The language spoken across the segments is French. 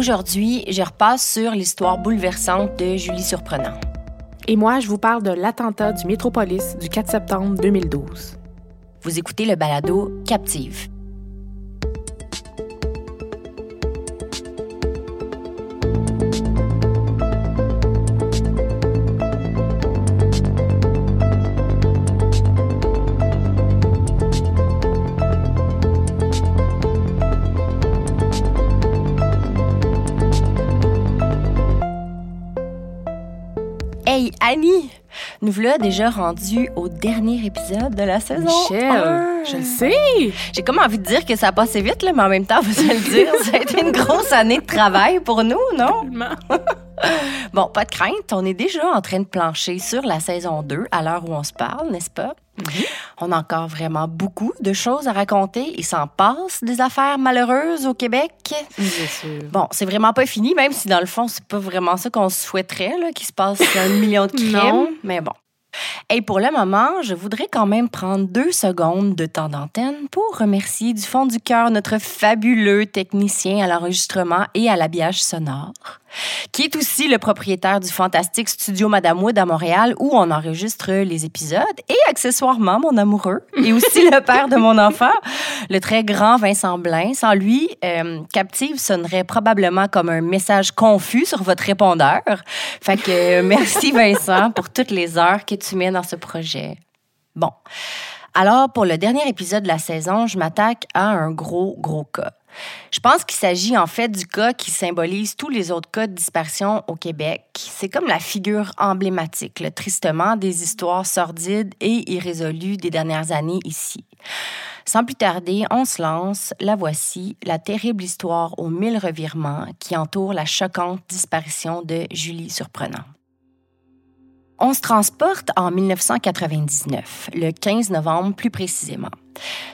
Aujourd'hui, je repasse sur l'histoire bouleversante de Julie Surprenant. Et moi, je vous parle de l'attentat du Métropolis du 4 septembre 2012. Vous écoutez le balado Captive. Hey Annie, nous voilà déjà rendus au dernier épisode de la saison. Michel, je le sais. J'ai comme envie de dire que ça a passé vite, là, mais en même temps, vous allez le dire, ça a été une grosse année de travail pour nous, non? Bon, pas de crainte, on est déjà en train de plancher sur la saison 2 à l'heure où on se parle, n'est-ce pas? On a encore vraiment beaucoup de choses à raconter. Il s'en passe des affaires malheureuses au Québec. Bien sûr. Bon, c'est vraiment pas fini, même si dans le fond, c'est pas vraiment ça qu'on souhaiterait, qu'il se passe un million de crimes. Non. Mais bon. Et pour le moment, je voudrais quand même prendre deux secondes de temps d'antenne pour remercier du fond du cœur notre fabuleux technicien à l'enregistrement et à l'habillage sonore, qui est aussi le propriétaire du fantastique studio Madame Wood à Montréal où on enregistre les épisodes et accessoirement mon amoureux et aussi le père de mon enfant, le très grand Vincent Blain. Sans lui, euh, Captive sonnerait probablement comme un message confus sur votre répondeur. Fait que euh, merci Vincent pour toutes les heures que tu mets dans ce projet. Bon. Alors, pour le dernier épisode de la saison, je m'attaque à un gros, gros cas. Je pense qu'il s'agit en fait du cas qui symbolise tous les autres cas de disparition au Québec. C'est comme la figure emblématique, le tristement, des histoires sordides et irrésolues des dernières années ici. Sans plus tarder, on se lance, la voici, la terrible histoire aux mille revirements qui entoure la choquante disparition de Julie Surprenant. On se transporte en 1999, le 15 novembre plus précisément.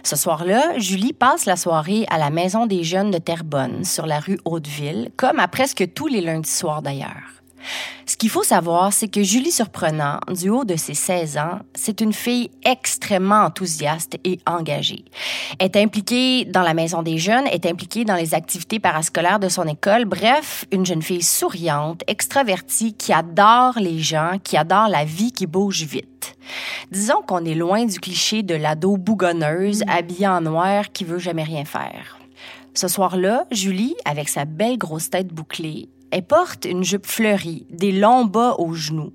Ce soir-là, Julie passe la soirée à la Maison des Jeunes de Terrebonne, sur la rue Hauteville, comme à presque tous les lundis soirs d'ailleurs. Ce qu'il faut savoir, c'est que Julie Surprenant, du haut de ses 16 ans, c'est une fille extrêmement enthousiaste et engagée. Elle est impliquée dans la maison des jeunes, est impliquée dans les activités parascolaires de son école. Bref, une jeune fille souriante, extravertie, qui adore les gens, qui adore la vie qui bouge vite. Disons qu'on est loin du cliché de l'ado bougonneuse, habillée en noir, qui veut jamais rien faire. Ce soir-là, Julie, avec sa belle grosse tête bouclée, elle porte une jupe fleurie, des longs bas aux genoux,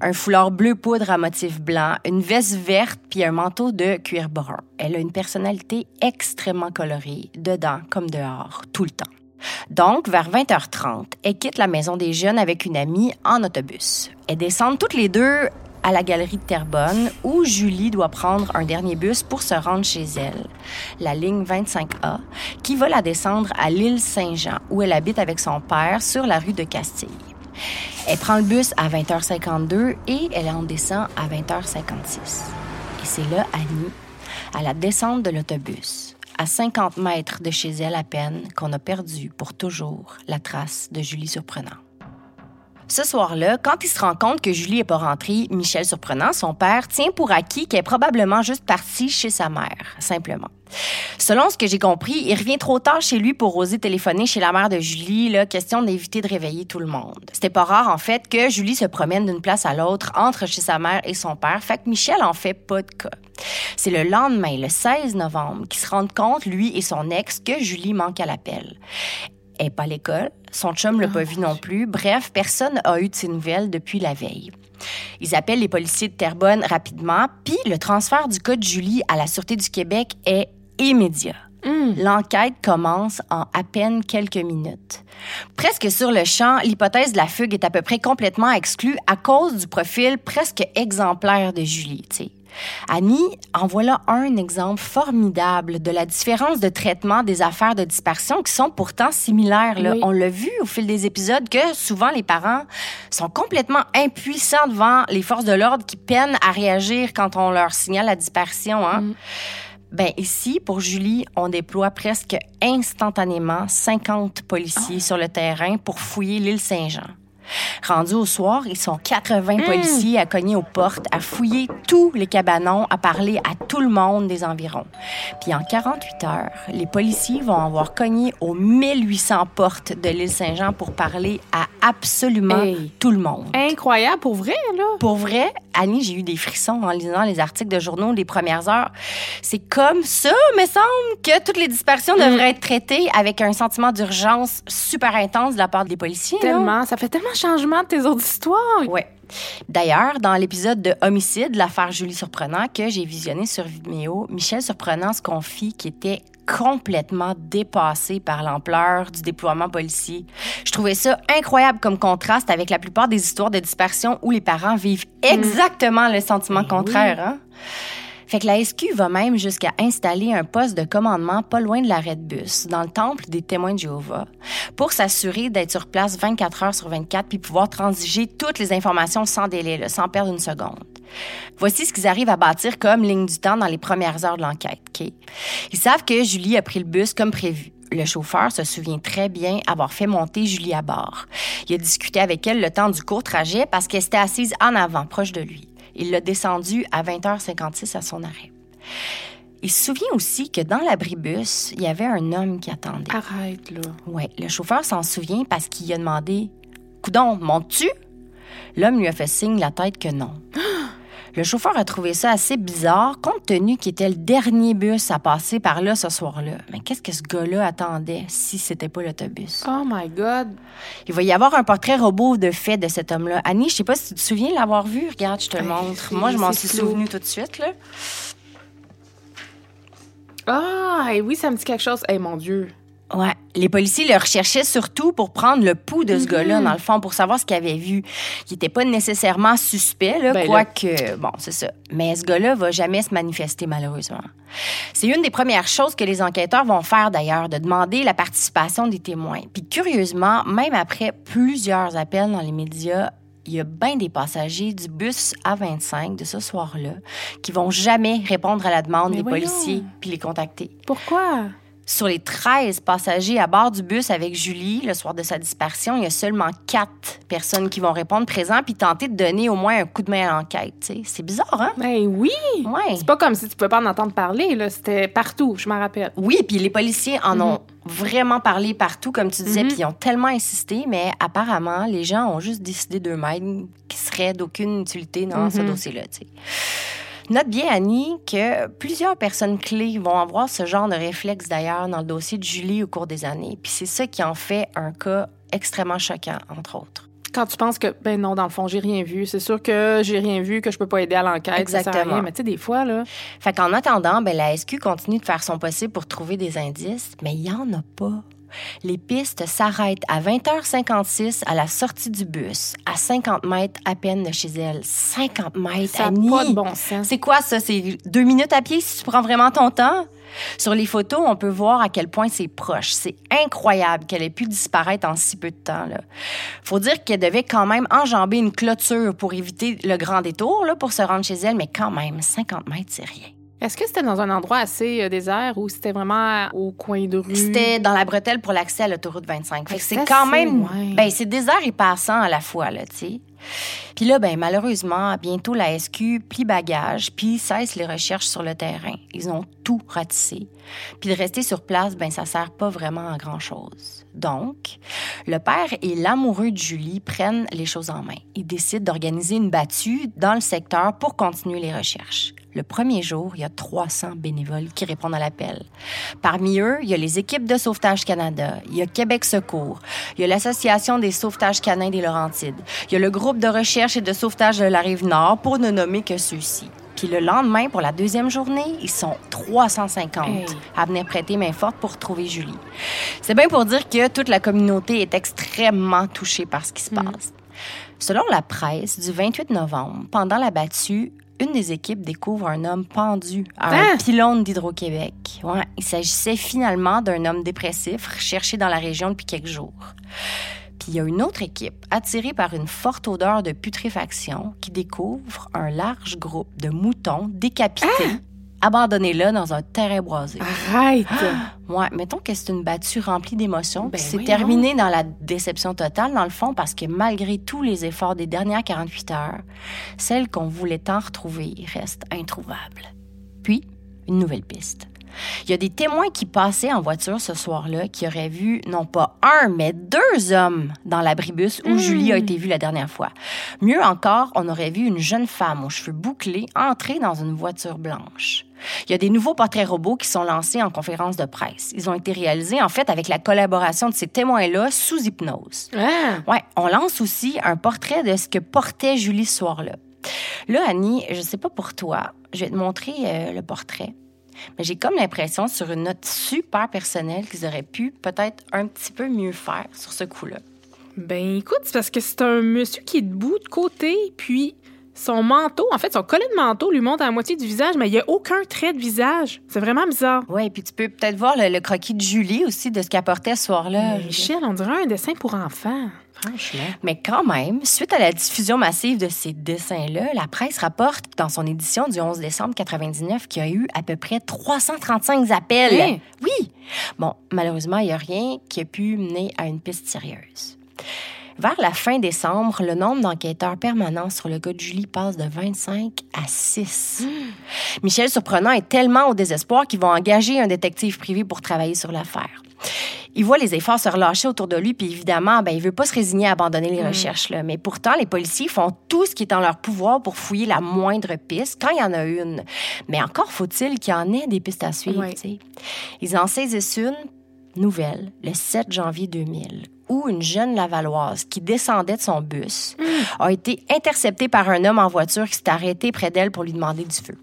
un foulard bleu poudre à motif blanc, une veste verte puis un manteau de cuir brun. Elle a une personnalité extrêmement colorée, dedans comme dehors, tout le temps. Donc, vers 20h30, elle quitte la maison des jeunes avec une amie en autobus. Elles descendent toutes les deux à la galerie de Terrebonne où Julie doit prendre un dernier bus pour se rendre chez elle, la ligne 25A, qui va la descendre à l'île Saint-Jean où elle habite avec son père sur la rue de Castille. Elle prend le bus à 20h52 et elle en descend à 20h56. Et c'est là, Annie, à la descente de l'autobus, à 50 mètres de chez elle à peine, qu'on a perdu pour toujours la trace de Julie Surprenant. Ce soir-là, quand il se rend compte que Julie n'est pas rentrée, Michel Surprenant, son père, tient pour acquis qu'elle est probablement juste partie chez sa mère, simplement. Selon ce que j'ai compris, il revient trop tard chez lui pour oser téléphoner chez la mère de Julie, là, question d'éviter de réveiller tout le monde. C'était pas rare, en fait, que Julie se promène d'une place à l'autre, entre chez sa mère et son père, fait que Michel en fait pas de cas. C'est le lendemain, le 16 novembre, qu'il se rend compte, lui et son ex, que Julie manque à l'appel. Elle est pas à l'école, son chum l'a pas vu non plus. Bref, personne a eu de ses nouvelles depuis la veille. Ils appellent les policiers de Terrebonne rapidement, puis le transfert du cas de Julie à la Sûreté du Québec est immédiat. L'enquête commence en à peine quelques minutes. Presque sur le champ, l'hypothèse de la fugue est à peu près complètement exclue à cause du profil presque exemplaire de Julie. Annie en voilà un exemple formidable de la différence de traitement des affaires de dispersion qui sont pourtant similaires. là. Oui. On l'a vu au fil des épisodes que souvent les parents sont complètement impuissants devant les forces de l'ordre qui peinent à réagir quand on leur signale la dispersion. Hein? Ben ici, pour Julie, on déploie presque instantanément 50 policiers sur le terrain pour fouiller l'île Saint-Jean. Rendus au soir, ils sont 80 policiers à cogner aux portes, à fouiller tous les cabanons, à parler à tout le monde des environs. Puis en 48 heures, les policiers vont avoir cogné aux 1800 portes de l'île Saint-Jean pour parler à absolument Hey. tout le monde. Incroyable, pour vrai, là. Pour vrai, Annie, j'ai eu des frissons en lisant les articles de journaux des premières heures. C'est comme ça, me semble, que toutes les dispersions devraient être traitées avec un sentiment d'urgence super intense de la part des policiers. non? Tellement. Ça fait tellement changement de tes autres histoires. Ouais. D'ailleurs, dans l'épisode de Homicide, l'affaire Julie Surprenant que j'ai visionné sur Vimeo, Michel Surprenant se confie qu'il était complètement dépassé par l'ampleur du déploiement policier. Je trouvais ça incroyable comme contraste avec la plupart des histoires de dispersion où les parents vivent exactement le sentiment contraire. Hein? Fait que la SQ va même jusqu'à installer un poste de commandement pas loin de l'arrêt de bus, dans le temple des témoins de Jéhovah, pour s'assurer d'être sur place 24 heures sur 24 puis pouvoir transiger toutes les informations sans délai, là, sans perdre une seconde. Voici ce qu'ils arrivent à bâtir comme ligne du temps dans les premières heures de l'enquête. Ils savent que Julie a pris le bus comme prévu. Le chauffeur se souvient très bien avoir fait monter Julie à bord. Il a discuté avec elle le temps du court trajet parce qu'elle était assise en avant, proche de lui. Il l'a descendu à 20h56 à son arrêt. Il se souvient aussi que dans l'abribus, il y avait un homme qui attendait. Arrête, là. Ouais, le chauffeur s'en souvient parce qu'il a demandé Coudon, montes-tu L'homme lui a fait signe la tête que non. Le chauffeur a trouvé ça assez bizarre, compte tenu qu'il était le dernier bus à passer par là ce soir-là. Mais qu'est-ce que ce gars-là attendait si c'était pas l'autobus? Oh my God. Il va y avoir un portrait robot de fait de cet homme-là. Annie, je sais pas si tu te souviens de l'avoir vu. Regarde, je te le Hey, montre. Moi, je m'en suis souvenu tout de suite, là. Ah, et oui, ça me dit quelque chose. Eh, mon Dieu. Ouais. Les policiers le recherchaient surtout pour prendre le pouls de ce gars-là, dans le fond, pour savoir ce qu'il avait vu. Il n'était pas nécessairement suspect, là, Ben quoique, bon, c'est ça. Mais ce gars-là va jamais se manifester, malheureusement. C'est une des premières choses que les enquêteurs vont faire, d'ailleurs, de demander la participation des témoins. Puis, curieusement, même après plusieurs appels dans les médias, il y a bien des passagers du bus A25 de ce soir-là qui vont jamais répondre à la demande Mais des voyons. policiers puis les contacter. Pourquoi? Sur les 13 passagers à bord du bus avec Julie, le soir de sa disparition, il y a seulement 4 personnes qui vont répondre présent puis tenter de donner au moins un coup de main à l'enquête. C'est bizarre, hein? Ben oui. Ouais. C'est pas comme si tu pouvais pas en entendre parler, là. C'était partout, je m'en rappelle. Oui, puis les policiers en ont vraiment parlé partout, comme tu disais, puis ils ont tellement insisté, mais apparemment, les gens ont juste décidé d'eux-mêmes qu'il serait d'aucune utilité dans ce dossier-là. Note bien, Annie, que plusieurs personnes clés vont avoir ce genre de réflexe d'ailleurs dans le dossier de Julie au cours des années. Puis c'est ça qui en fait un cas extrêmement choquant, entre autres. Quand tu penses que, ben non, dans le fond, j'ai rien vu. C'est sûr que j'ai rien vu, que je peux pas aider à l'enquête. ça sert à Exactement. rien. Mais tu sais, des fois, là. Fait qu'en attendant, ben, la SQ continue de faire son possible pour trouver des indices, mais il n'y en a pas. Les pistes s'arrêtent à 20h56 à la sortie du bus, à 50 mètres à peine de chez elle. 50 mètres, Ça Annie! pas de bon sens. C'est quoi ça? C'est deux minutes à pied si tu prends vraiment ton temps? Sur les photos, on peut voir à quel point c'est proche. C'est incroyable qu'elle ait pu disparaître en si peu de temps. Là. Faut dire qu'elle devait quand même enjamber une clôture pour éviter le grand détour là, pour se rendre chez elle, mais quand même, 50 mètres, c'est rien. Est-ce que c'était dans un endroit assez euh, désert ou c'était vraiment au coin de rue? C'était dans la bretelle pour l'accès à l'autoroute 25. Fait que Fait c'est quand même. loin. Ben, c'est désert et passant à la fois, là, tu sais. Puis là, ben, malheureusement, bientôt la SQ plie bagage, puis cesse les recherches sur le terrain. Ils ont tout ratissé. Puis de rester sur place, ben, ça sert pas vraiment à grand-chose. Donc, le père et l'amoureux de Julie prennent les choses en main. Ils décident d'organiser une battue dans le secteur pour continuer les recherches. Le premier jour, il y a 300 bénévoles qui répondent à l'appel. Parmi eux, il y a les équipes de Sauvetage Canada, il y a Québec Secours, il y a l'Association des sauvetages canins des Laurentides, il y a le groupe de recherche et de sauvetage de la Rive-Nord, pour ne nommer que ceux-ci. Puis le lendemain, pour la deuxième journée, ils sont 350 Hey. à venir prêter main forte pour retrouver Julie. C'est bien pour dire que toute la communauté est extrêmement touchée par ce qui se passe. Selon la presse, du 28 novembre, pendant la battue, une des équipes découvre un homme pendu à un Hein? pylône d'Hydro-Québec. Ouais, il s'agissait finalement d'un homme dépressif recherché dans la région depuis quelques jours. Il y a une autre équipe, attirée par une forte odeur de putréfaction, qui découvre un large groupe de moutons décapités, abandonnés là dans un terrain boisé. Arrête! Ouais, mettons que c'est une battue remplie d'émotions, Ben c'est terminé dans la déception totale, dans le fond, parce que malgré tous les efforts des dernières 48 heures, celle qu'on voulait tant retrouver reste introuvable. Puis, une nouvelle piste. Il y a des témoins qui passaient en voiture ce soir-là qui auraient vu non pas un, mais deux hommes dans l'abribus où Julie a été vue la dernière fois. Mieux encore, on aurait vu une jeune femme aux cheveux bouclés entrer dans une voiture blanche. Il y a des nouveaux portraits robots qui sont lancés en conférence de presse. Ils ont été réalisés, en fait, avec la collaboration de ces témoins-là sous hypnose. Ah! Ouais, on lance aussi un portrait de ce que portait Julie ce soir-là. Là, Annie, je sais pas pour toi, je vais te montrer euh, le portrait. Mais j'ai comme l'impression, sur une note super personnelle, qu'ils auraient pu peut-être un petit peu mieux faire sur ce coup-là. Ben écoute, c'est parce que c'est un monsieur qui est debout de côté, puis son manteau, en fait, son collet de manteau lui monte à la moitié du visage, mais il n'y a aucun trait de visage. C'est vraiment bizarre. Ouais, puis tu peux peut-être voir le, le croquis de Julie aussi, de ce qu'elle portait ce soir-là. Michel, on dirait un dessin pour enfants. Franchement. Mais quand même, suite à la diffusion massive de ces dessins-là, la presse rapporte dans son édition du 11 décembre 99 qu'il y a eu à peu près 335 appels. Hein? Oui. Bon, malheureusement, il n'y a rien qui a pu mener à une piste sérieuse. Vers la fin décembre, le nombre d'enquêteurs permanents sur le cas de Julie passe de 25 à 6. Michel Surprenant est tellement au désespoir qu'ils vont engager un détective privé pour travailler sur l'affaire. Il voit les efforts se relâcher autour de lui, puis évidemment, ben, il veut pas se résigner à abandonner les recherches. Là. Mais pourtant, les policiers font tout ce qui est en leur pouvoir pour fouiller la moindre piste, quand il y en a une. Mais encore faut-il qu'il y en ait des pistes à suivre. Ils en saisissent une nouvelle, le 7 janvier 2000, où une jeune Lavalloise qui descendait de son bus a été interceptée par un homme en voiture qui s'est arrêté près d'elle pour lui demander du feu.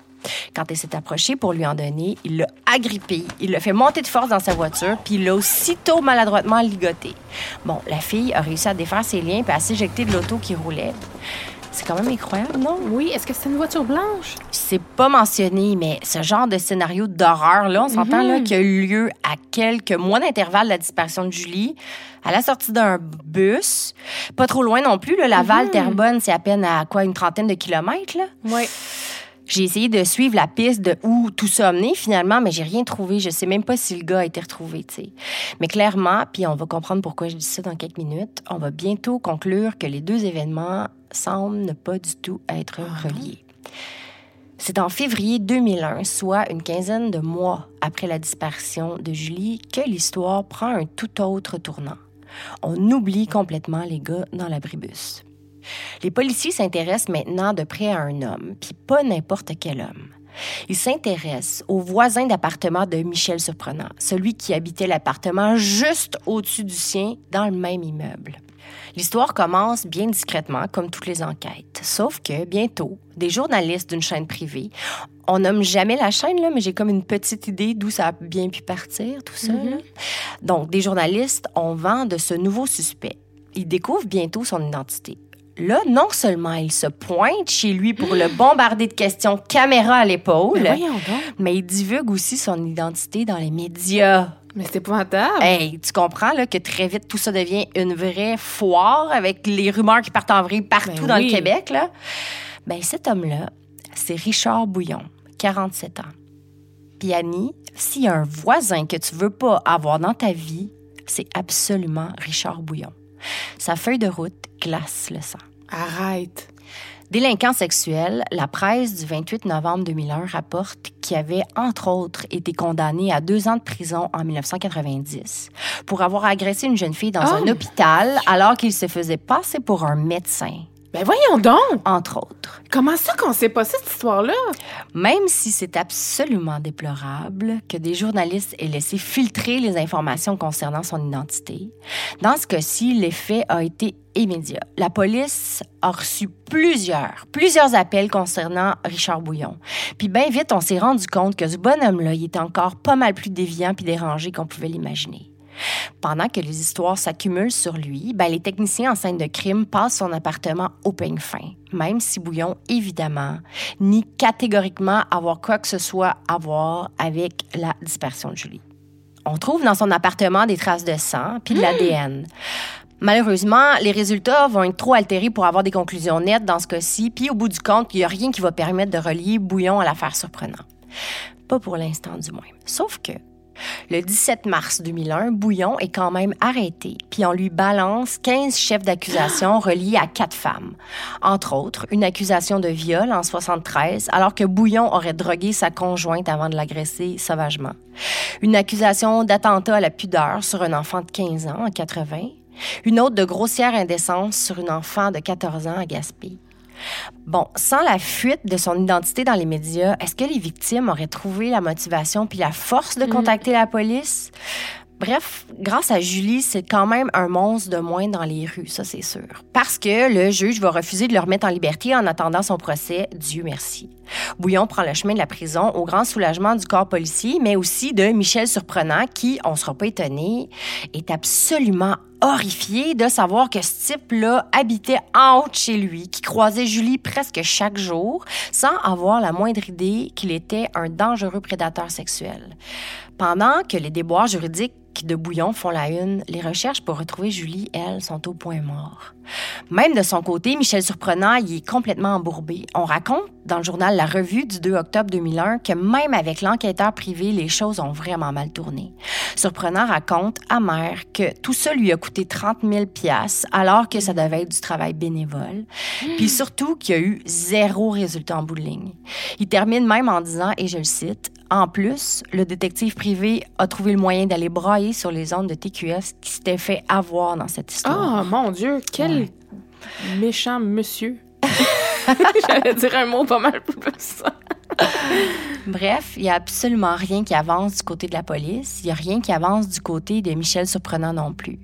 Quand elle s'est approchée pour lui en donner, il l'a agrippée, il l'a fait monter de force dans sa voiture, puis il l'a aussitôt maladroitement ligoté. Bon, la fille a réussi à défaire ses liens puis à s'éjecter de l'auto qui roulait. C'est quand même incroyable, non? Oui, est-ce que c'est une voiture blanche? C'est pas mentionné, mais ce genre de scénario d'horreur-là, on s'entend là qui a eu lieu à quelques mois d'intervalle de la disparition de Julie, à la sortie d'un bus, pas trop loin non plus. Là, Laval-Terrebonne, c'est à peine à quoi, une trentaine de kilomètres, là? Oui. J'ai essayé de suivre la piste de où tout ça a mené finalement, mais j'ai rien trouvé. Je sais même pas si le gars a été retrouvé, tu sais. Mais clairement, puis on va comprendre pourquoi je dis ça dans quelques minutes, on va bientôt conclure que les deux événements semblent ne pas du tout être reliés. C'est en février 2001, soit une quinzaine de mois après la disparition de Julie, que l'histoire prend un tout autre tournant. On oublie complètement les gars dans l'abribus. Les policiers s'intéressent maintenant de près à un homme, puis pas n'importe quel homme. Ils s'intéressent au voisin d'appartement de Michel Surprenant, celui qui habitait l'appartement juste au-dessus du sien dans le même immeuble. L'histoire commence bien discrètement, comme toutes les enquêtes. Sauf que, bientôt, des journalistes d'une chaîne privée, on nomme jamais la chaîne, là, mais j'ai comme une petite idée d'où ça a bien pu partir, tout ça. là. Donc, des journalistes ont vent de ce nouveau suspect. Ils découvrent bientôt son identité. Là, non seulement il se pointe chez lui pour le bombarder de questions caméra à l'épaule, Mais il divulgue aussi son identité dans les médias. Mais c'est épouvantable. Hey, tu comprends là, que très vite tout ça devient une vraie foire avec les rumeurs qui partent en vrille partout Ben dans oui. le Québec. Là. Ben, cet homme-là, c'est Richard Bouillon, 47 ans. Puis Annie, s'il y a un voisin que tu veux pas avoir dans ta vie, c'est absolument Richard Bouillon. Sa feuille de route glace le sang. Arrête. Délinquant sexuel, la presse du 28 novembre 2001 rapporte qu'il avait, entre autres, été condamné à deux ans de prison en 1990 pour avoir agressé une jeune fille dans Oh. un hôpital alors qu'il se faisait passer pour un médecin, Ben voyons donc! entre autres. Comment ça qu'on sait pas cette histoire-là? Même si c'est absolument déplorable que des journalistes aient laissé filtrer les informations concernant son identité, dans ce cas-ci, l'effet a été immédiat. La police a reçu plusieurs, plusieurs appels concernant Richard Bouillon. Puis bien vite, on s'est rendu compte que ce bonhomme-là, il était encore pas mal plus déviant puis dérangé qu'on pouvait l'imaginer. Pendant que les histoires s'accumulent sur lui, ben, les techniciens en scène de crime passent son appartement au peigne fin, même si Bouillon, évidemment, nie catégoriquement avoir quoi que ce soit à voir avec la dispersion de Julie. On trouve dans son appartement des traces de sang puis de l'ADN. Malheureusement, les résultats vont être trop altérés pour avoir des conclusions nettes dans ce cas-ci, puis au bout du compte, il n'y a rien qui va permettre de relier Bouillon à l'affaire surprenante. Pas pour l'instant du moins. Sauf que le 17 mars 2001, Bouillon est quand même arrêté, puis on lui balance 15 chefs d'accusation reliés à quatre femmes. Entre autres, une accusation de viol en 73, alors que Bouillon aurait drogué sa conjointe avant de l'agresser sauvagement. Une accusation d'attentat à la pudeur sur un enfant de 15 ans en 80. Une autre de grossière indécence sur une enfant de 14 ans à Gaspé. Bon, sans la fuite de son identité dans les médias, est-ce que les victimes auraient trouvé la motivation puis la force de contacter la police? Bref, grâce à Julie, c'est quand même un monstre de moins dans les rues, ça c'est sûr. Parce que le juge va refuser de le remettre en liberté en attendant son procès, Dieu merci. Bouillon prend le chemin de la prison au grand soulagement du corps policier, mais aussi de Michel Surprenant qui, on sera pas étonné, est absolument horrifié de savoir que ce type-là habitait en haut de chez lui, qui croisait Julie presque chaque jour, sans avoir la moindre idée qu'il était un dangereux prédateur sexuel. Pendant que les déboires juridiques de Bouillon font la une, les recherches pour retrouver Julie, elles, sont au point mort. Même de son côté, Michel Surprenant, il est complètement embourbé. On raconte dans le journal La Revue du 2 octobre 2001 que même avec l'enquêteur privé, les choses ont vraiment mal tourné. Surprenant raconte, amer, que tout ça lui a coûté 30 000 piastres, alors que ça devait être du travail bénévole. Puis surtout qu'il y a eu zéro résultat en bout de ligne. Il termine même en disant, et je le cite, en plus, le détective privé a trouvé le moyen d'aller brailler sur les ondes de TQS qui s'étaient fait avoir dans cette histoire. Oh mon Dieu, quel méchant monsieur. J'allais dire un mot pas mal plus. Bref, il n'y a absolument rien qui avance du côté de la police. Il n'y a rien qui avance du côté de Michel Surprenant non plus.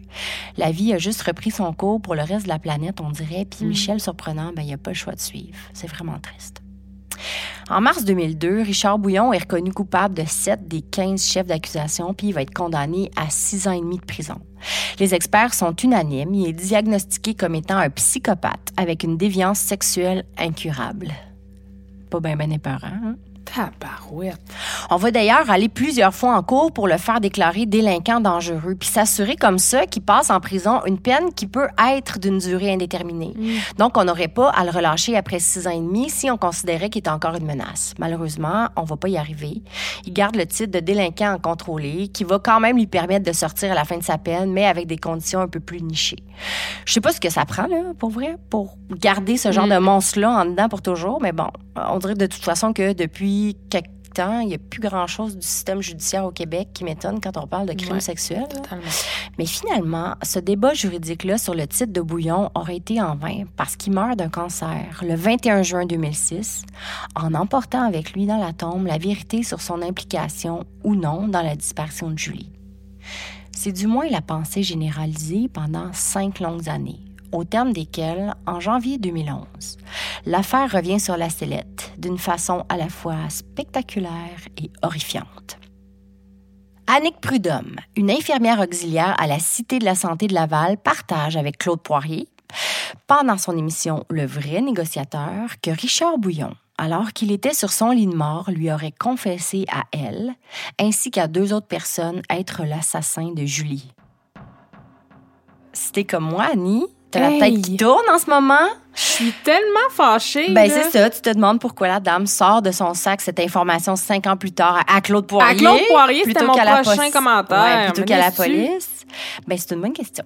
La vie a juste repris son cours pour le reste de la planète, on dirait. Puis Michel Surprenant, ben, il n'a pas le choix de suivre. C'est vraiment triste. En mars 2002, Richard Bouillon est reconnu coupable de 7 des 15 chefs d'accusation, puis il va être condamné à 6 ans et demi de prison. Les experts sont unanimes. Il est diagnostiqué comme étant un psychopathe avec une déviance sexuelle incurable. Pas bien ben épeurant, hein? Tabarouette. On va d'ailleurs aller plusieurs fois en cours pour le faire déclarer délinquant dangereux, puis s'assurer comme ça qu'il passe en prison une peine qui peut être d'une durée indéterminée. Donc, on n'aurait pas à le relâcher après six ans et demi si on considérait qu'il est encore une menace. Malheureusement, on va pas y arriver. Il garde le titre de délinquant en contrôlé, qui va quand même lui permettre de sortir à la fin de sa peine, mais avec des conditions un peu plus nichées. Je sais pas ce que ça prend, là, pour vrai, pour garder ce genre de monstre-là en dedans pour toujours, mais bon, on dirait de toute façon que depuis quelque temps, il n'y a plus grand-chose du système judiciaire au Québec qui m'étonne quand on parle de crimes Ouais, sexuels. Totalement. Mais finalement, ce débat juridique-là sur le titre de Bouillon aurait été en vain parce qu'il meurt d'un cancer le 21 juin 2006 en emportant avec lui dans la tombe la vérité sur son implication ou non dans la disparition de Julie. C'est du moins la pensée généralisée pendant cinq longues années, au terme desquelles, en janvier 2011, l'affaire revient sur la sellette d'une façon à la fois spectaculaire et horrifiante. Annick Prudhomme, une infirmière auxiliaire à la Cité de la Santé de Laval, partage avec Claude Poirier, pendant son émission Le vrai négociateur, que Richard Bouillon, alors qu'il était sur son lit de mort, lui aurait confessé à elle, ainsi qu'à deux autres personnes, être l'assassin de Julie. Si t'es comme moi, Annie, t'as la tête qui tourne en ce moment? Je suis tellement fâchée. Ben, c'est ça. Tu te demandes pourquoi la dame sort de son sac cette information cinq ans plus tard à Claude Poirier? À Claude Poirier, plutôt mon qu'à la prochain commentaire. Ouais, plutôt qu'à la police. Ben, c'est une bonne question.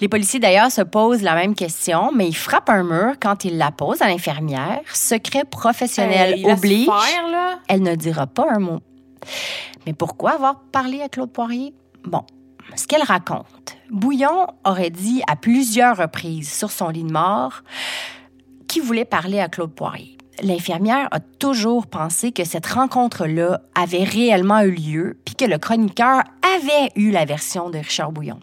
Les policiers d'ailleurs se posent la même question, mais ils frappent un mur quand ils la posent à l'infirmière. Secret professionnel Hey, oblige. faire, là. Elle ne dira pas un mot. Mais pourquoi avoir parlé à Claude Poirier? Bon, ce qu'elle raconte. Bouillon aurait dit à plusieurs reprises sur son lit de mort qu'il voulait parler à Claude Poirier. L'infirmière a toujours pensé que cette rencontre-là avait réellement eu lieu, puis que le chroniqueur avait eu la version de Richard Bouillon.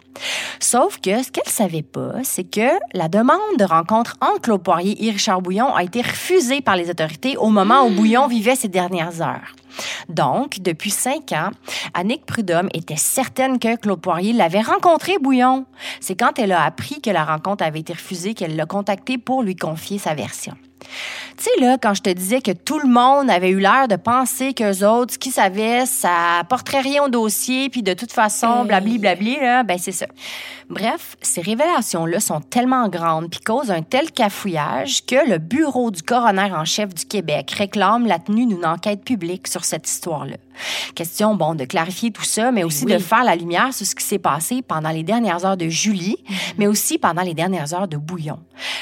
Sauf que ce qu'elle savait pas, c'est que la demande de rencontre entre Claude Poirier et Richard Bouillon a été refusée par les autorités au moment où Bouillon vivait ses dernières heures. Donc, depuis cinq ans, Annick Prudhomme était certaine que Claude Poirier l'avait rencontré, Bouillon. C'est quand elle a appris que la rencontre avait été refusée qu'elle l'a contacté pour lui confier sa version. Tu sais, là, quand je te disais que tout le monde avait eu l'air de penser qu'eux autres, ce qu'ils savaient, ça apporterait rien au dossier, puis de toute façon, blabli, blabli, là, ben c'est ça. Bref, ces révélations-là sont tellement grandes puis causent un tel cafouillage que le bureau du coroner en chef du Québec réclame la tenue d'une enquête publique sur cette histoire-là. Question, bon, de clarifier tout ça, mais aussi oui. de faire la lumière sur ce qui s'est passé pendant les dernières heures de Julie, mais aussi pendant les dernières heures de Bouillon.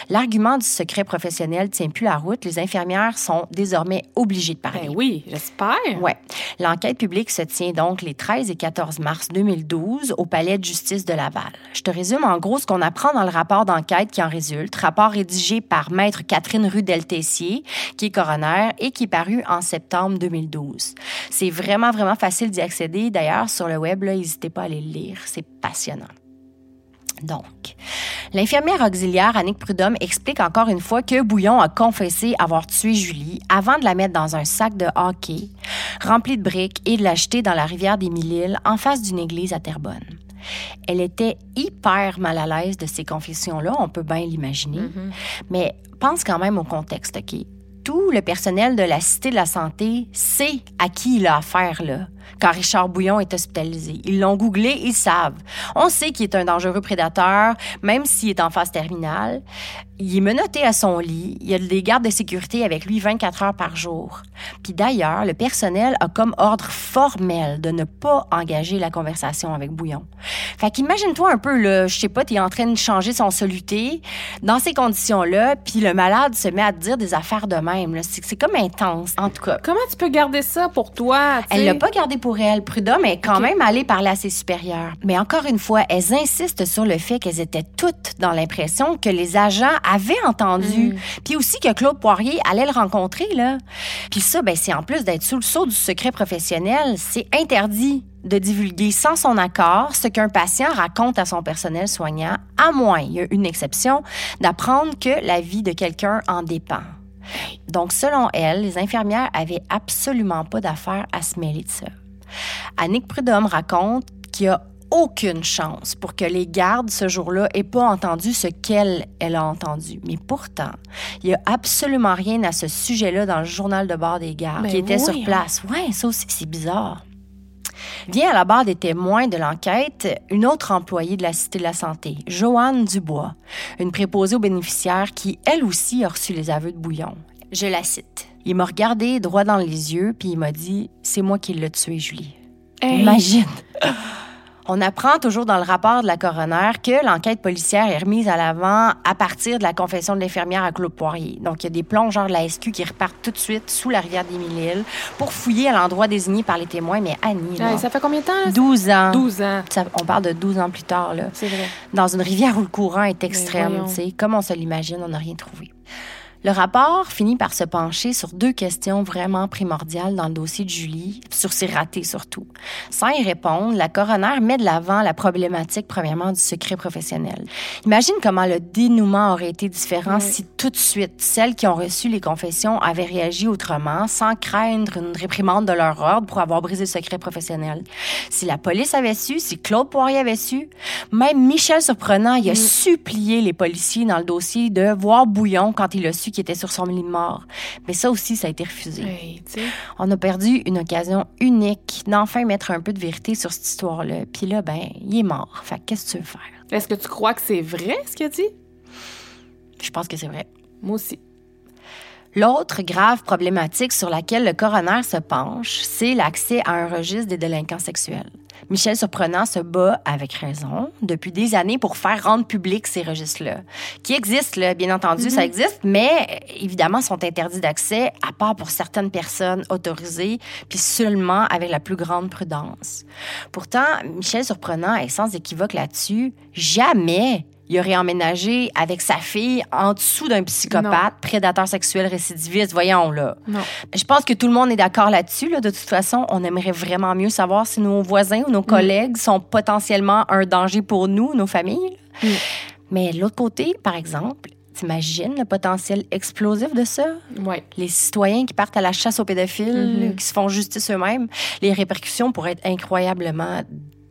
L'argument du secret professionnel tient plus la route. Les infirmières sont désormais obligées de parler. Ben oui, j'espère. Ouais. L'enquête publique se tient donc les 13 et 14 mars 2012 au Palais de justice de Laval. Je te résume en gros ce qu'on apprend dans le rapport d'enquête qui en résulte. Rapport rédigé par maître Catherine Rudel-Tessier, qui est coroner et qui est paru en septembre 2012. C'est vraiment, vraiment facile d'y accéder. D'ailleurs, sur le web, n'hésitez pas à aller le lire. C'est passionnant. Donc, l'infirmière auxiliaire Annick Prudhomme explique encore une fois que Bouillon a confessé avoir tué Julie avant de la mettre dans un sac de hockey rempli de briques et de la jeter dans la rivière des Mille-Îles en face d'une église à Terrebonne. Elle était hyper mal à l'aise de ces confessions-là, on peut bien l'imaginer, mais pense quand même au contexte, OK? Tout le personnel de la Cité de la Santé sait à qui il a affaire, là, quand Richard Bouillon est hospitalisé. Ils l'ont googlé, ils savent. On sait qu'il est un dangereux prédateur, même s'il est en phase terminale. Il est menotté à son lit. Il y a des gardes de sécurité avec lui 24 heures par jour. Puis d'ailleurs, le personnel a comme ordre formel de ne pas engager la conversation avec Bouillon. Fait qu'imagine-toi un peu, là, je sais pas, t'es en train de changer son soluté dans ces conditions-là, puis le malade se met à te dire des affaires de même. C'est comme intense, en tout cas. Comment tu peux garder ça pour toi? Elle l'a pas gardé pour elle. Prud'homme est quand même allée parler à ses supérieurs. Mais encore une fois, elles insistent sur le fait qu'elles étaient toutes dans l'impression que les agents avaient entendu. Puis aussi que Claude Poirier allait le rencontrer, là. Puis ça, ben, c'est en plus d'être sous le sceau du secret professionnel, c'est interdit de divulguer sans son accord ce qu'un patient raconte à son personnel soignant, à moins, il y a une exception, d'apprendre que la vie de quelqu'un en dépend. Donc, selon elle, les infirmières avaient absolument pas d'affaire à se mêler de ça. Annick Prudhomme raconte qu'il y a aucune chance pour que les gardes ce jour-là aient pas entendu ce qu'elle elle a entendu. Mais pourtant, il y a absolument rien à ce sujet-là dans le journal de bord des gardes Ben qui était sur place. Ouais, ça aussi c'est bizarre. Vient à la barre des témoins de l'enquête une autre employée de la Cité de la Santé, Joanne Dubois, une préposée aux bénéficiaires qui, elle aussi, a reçu les aveux de Bouillon. Je la cite. Il m'a regardé droit dans les yeux, puis il m'a dit C'est moi qui l'ai tué, Julie. Hey. Imagine. On apprend toujours dans le rapport de la coroner que l'enquête policière est remise à l'avant à partir de la confession de l'infirmière à Claude Poirier. Donc, il y a des plongeurs de la SQ qui repartent tout de suite sous la rivière des Mille-Îles pour fouiller à l'endroit désigné par les témoins. Mais Annie, là, ça fait combien de temps? là? 12 ans. 12 ans. Ça- on parle de 12 ans plus tard, là. C'est vrai. Dans une rivière où le courant est extrême, voyons. tu sais. Comme on se l'imagine, on n'a rien trouvé. Le rapport finit par se pencher sur deux questions vraiment primordiales dans le dossier de Julie, sur ses ratés surtout. Sans y répondre, la coroner met de l'avant la problématique, premièrement, du secret professionnel. Imagine comment le dénouement aurait été différent si tout de suite, celles qui ont reçu les confessions avaient réagi autrement, sans craindre une réprimande de leur ordre pour avoir brisé le secret professionnel. Si la police avait su, si Claude Poirier avait su, même Michel Surprenant, il a supplié les policiers dans le dossier de voir Bouillon quand il a su qu'il était sur son lit de mort. Mais ça aussi, ça a été refusé. On a perdu une occasion unique d'enfin mettre un peu de vérité sur cette histoire-là. Puis là, ben, il est mort. Fait que qu'est-ce que tu veux faire? Est-ce que tu crois que c'est vrai ce qu'il a dit? Je pense que c'est vrai. Moi aussi. L'autre grave problématique sur laquelle le coroner se penche, c'est l'accès à un registre des délinquants sexuels. Michel Surprenant se bat avec raison depuis des années pour faire rendre public ces registres-là, qui existent, là, bien entendu, ça existe, mais évidemment sont interdits d'accès à part pour certaines personnes autorisées, puis seulement avec la plus grande prudence. Pourtant, Michel Surprenant est sans équivoque là-dessus. Jamais il aurait emménagé avec sa fille en dessous d'un psychopathe, prédateur sexuel récidiviste. Voyons, là. Non. Je pense que tout le monde est d'accord là-dessus. Là. De toute façon, on aimerait vraiment mieux savoir si nos voisins ou nos collègues sont potentiellement un danger pour nous, nos familles. Mais de l'autre côté, par exemple, t'imagines le potentiel explosif de ça? Ouais. Les citoyens qui partent à la chasse aux pédophiles, qui se font justice eux-mêmes, les répercussions pourraient être incroyablement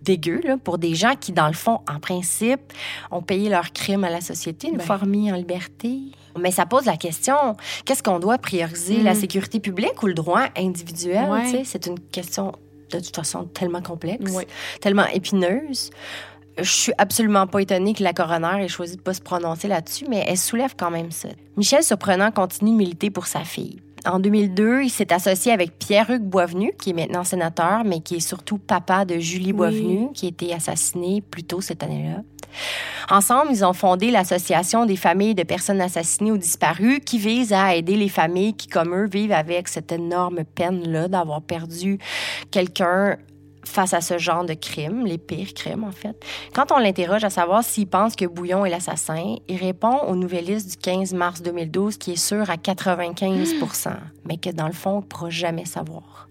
dégueu là, pour des gens qui, dans le fond, en principe, ont payé leur crime à la société, une Ben. fois remis en liberté. Mais ça pose la question, qu'est-ce qu'on doit prioriser, la sécurité publique ou le droit individuel? Mm. Ouais. C'est une question, de toute façon, tellement complexe, Ouais. tellement épineuse. Je suis absolument pas étonnée que la coroner ait choisi de pas se prononcer là-dessus, mais elle soulève quand même ça. Michel Surprenant continue de militer pour sa fille. En 2002, il s'est associé avec Pierre-Hugues Boisvenu, qui est maintenant sénateur, mais qui est surtout papa de Julie Boisvenu, qui a été assassinée plus tôt cette année-là. Ensemble, ils ont fondé l'Association des familles de personnes assassinées ou disparues, qui vise à aider les familles qui, comme eux, vivent avec cette énorme peine-là d'avoir perdu quelqu'un face à ce genre de crime, les pires crimes en fait. Quand on l'interroge à savoir s'il pense que Bouillon est l'assassin, il répond au Nouvelliste du 15 mars 2012 qui est sûr à 95 mais que dans le fond, on ne pourra jamais savoir.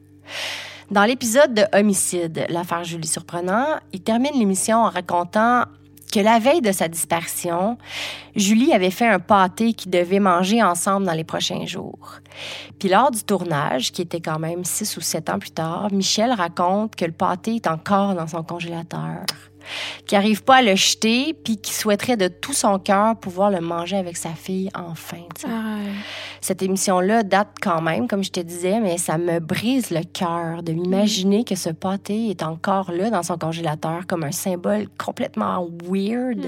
Dans l'épisode de Homicide, l'affaire Julie Surprenant, il termine l'émission en racontant que la veille de sa disparition, Julie avait fait un pâté qu'ils devaient manger ensemble dans les prochains jours. Puis lors du tournage, qui était quand même six ou sept ans plus tard, Michel raconte que le pâté est encore dans son congélateur, qu'il n'arrive pas à le jeter, puis qu'il souhaiterait de tout son cœur pouvoir le manger avec sa fille enfin. Cette émission-là date quand même, comme je te disais, mais ça me brise le cœur de m'imaginer que ce pâté est encore là dans son congélateur comme un symbole complètement weird.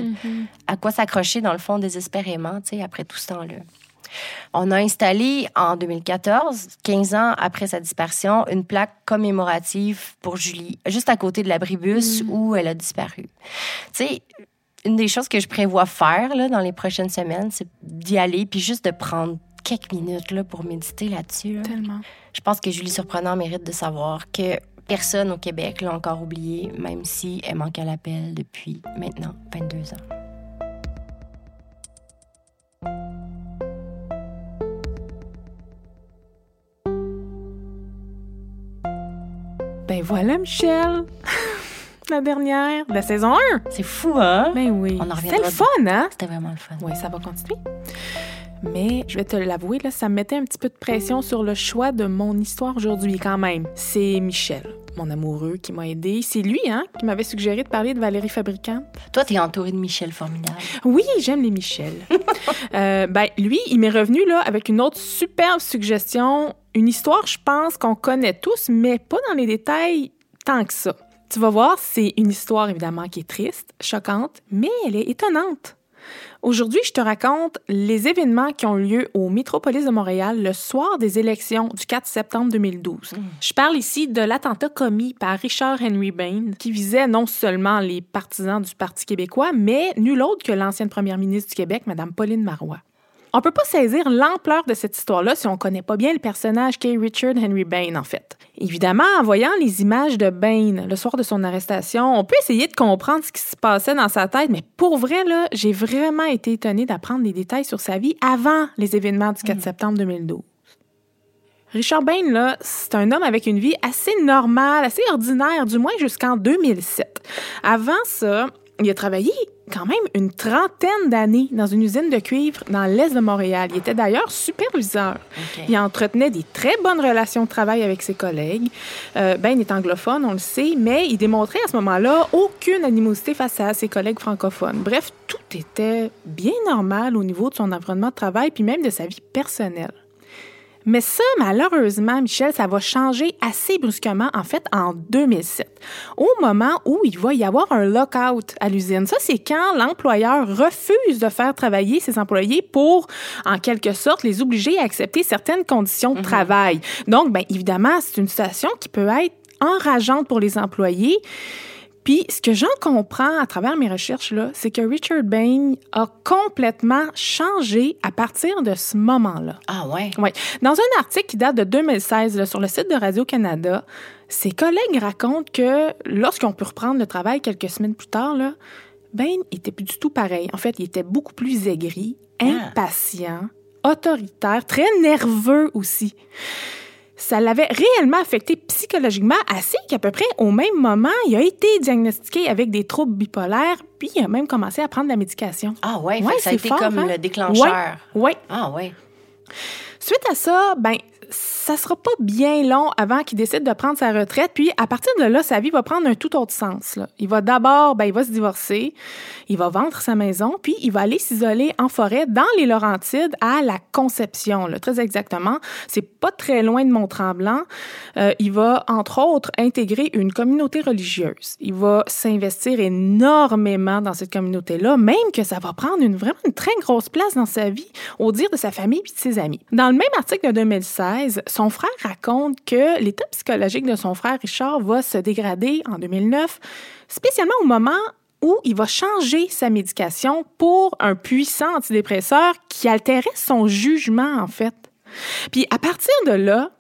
À quoi s'accrocher dans le fond désespérément, tu sais, après tout ce temps-là. On a installé en 2014, 15 ans après sa disparition, une plaque commémorative pour Julie, juste à côté de l'abribus où elle a disparu. Tu sais, une des choses que je prévois faire là, dans les prochaines semaines, c'est d'y aller puis juste de prendre quelques minutes là, pour méditer là-dessus. là. Tellement. Je pense que Julie Surprenant mérite de savoir que personne au Québec l'a encore oublié, même si elle manque à l'appel depuis maintenant 22 ans. Ben voilà, Michel. la dernière de la saison 1. C'est fou, hein? Ben oui. On en C'était le fun, hein? C'était vraiment le fun. Oui, ça va continuer. Mais je vais te l'avouer, là, ça me mettait un petit peu de pression sur le choix de mon histoire aujourd'hui quand même. C'est Michel, mon amoureux, qui m'a aidé. C'est lui, hein, qui m'avait suggéré de parler de Valérie Fabricant. Toi, t'es entouré de Michel formidable. Oui, j'aime les Michel. Euh, ben, lui, il m'est revenu là avec une autre superbe suggestion. Une histoire, je pense, qu'on connaît tous, mais pas dans les détails tant que ça. Tu vas voir, c'est une histoire évidemment qui est triste, choquante, mais elle est étonnante. Aujourd'hui, je te raconte les événements qui ont lieu au Métropolis de Montréal le soir des élections du 4 septembre 2012. Je parle ici de l'attentat commis par Richard Henry Bain qui visait non seulement les partisans du Parti québécois, mais nul autre que l'ancienne première ministre du Québec, Mme Pauline Marois. On peut pas saisir l'ampleur de cette histoire-là si on connaît pas bien le personnage qu'est Richard Henry Bain, en fait. Évidemment, en voyant les images de Bain le soir de son arrestation, on peut essayer de comprendre ce qui se passait dans sa tête, mais pour vrai, là, j'ai vraiment été étonnée d'apprendre des détails sur sa vie avant les événements du 4 septembre 2012. Richard Bain, là, c'est un homme avec une vie assez normale, assez ordinaire, du moins jusqu'en 2007. Avant ça, il a travaillé quand même une trentaine d'années dans une usine de cuivre dans l'est de Montréal. Il était d'ailleurs superviseur. Il entretenait des très bonnes relations de travail avec ses collègues. Euh, ben est anglophone, on le sait, mais il démontrait à ce moment-là aucune animosité face à ses collègues francophones. Bref, tout était bien normal au niveau de son environnement de travail, puis même de sa vie personnelle. Mais ça, malheureusement, Michel, ça va changer assez brusquement, en fait, en 2007, au moment où il va y avoir un lockout à l'usine. Ça, c'est quand l'employeur refuse de faire travailler ses employés pour, en quelque sorte, les obliger à accepter certaines conditions de travail. Donc, bien évidemment, c'est une situation qui peut être enrageante pour les employés. Puis, ce que j'en comprends à travers mes recherches, là, c'est que Richard Bain a complètement changé à partir de ce moment-là. Ah ouais? Oui. Dans un article qui date de 2016 là, sur le site de Radio-Canada, ses collègues racontent que lorsqu'on peut reprendre le travail quelques semaines plus tard, là, Bain était plus du tout pareil. En fait, il était beaucoup plus aigri, impatient, autoritaire, très nerveux aussi ça l'avait réellement affecté psychologiquement, assez qu'à peu près au même moment, il a été diagnostiqué avec des troubles bipolaires, puis il a même commencé à prendre la médication. Ah ouais, ça a été comme hein? le déclencheur. Oui. Ah ouais. Suite à ça, ben ça sera pas bien long avant qu'il décide de prendre sa retraite. Puis, à partir de là, sa vie va prendre un tout autre sens. Il va d'abord, ben, il va se divorcer, il va vendre sa maison, puis il va aller s'isoler en forêt dans les Laurentides à la Conception, très exactement. C'est pas très loin de Mont-Tremblant. Euh, il va, entre autres, intégrer une communauté religieuse. Il va s'investir énormément dans cette communauté-là, même que ça va prendre une, vraiment une très grosse place dans sa vie, au dire de sa famille puis de ses amis. Dans le même article de 2016, son frère raconte que l'état psychologique de son frère Richard va se dégrader en 2009, spécialement au moment où il va changer sa médication pour un puissant antidépresseur qui altérait son jugement, en fait. Puis à partir de là,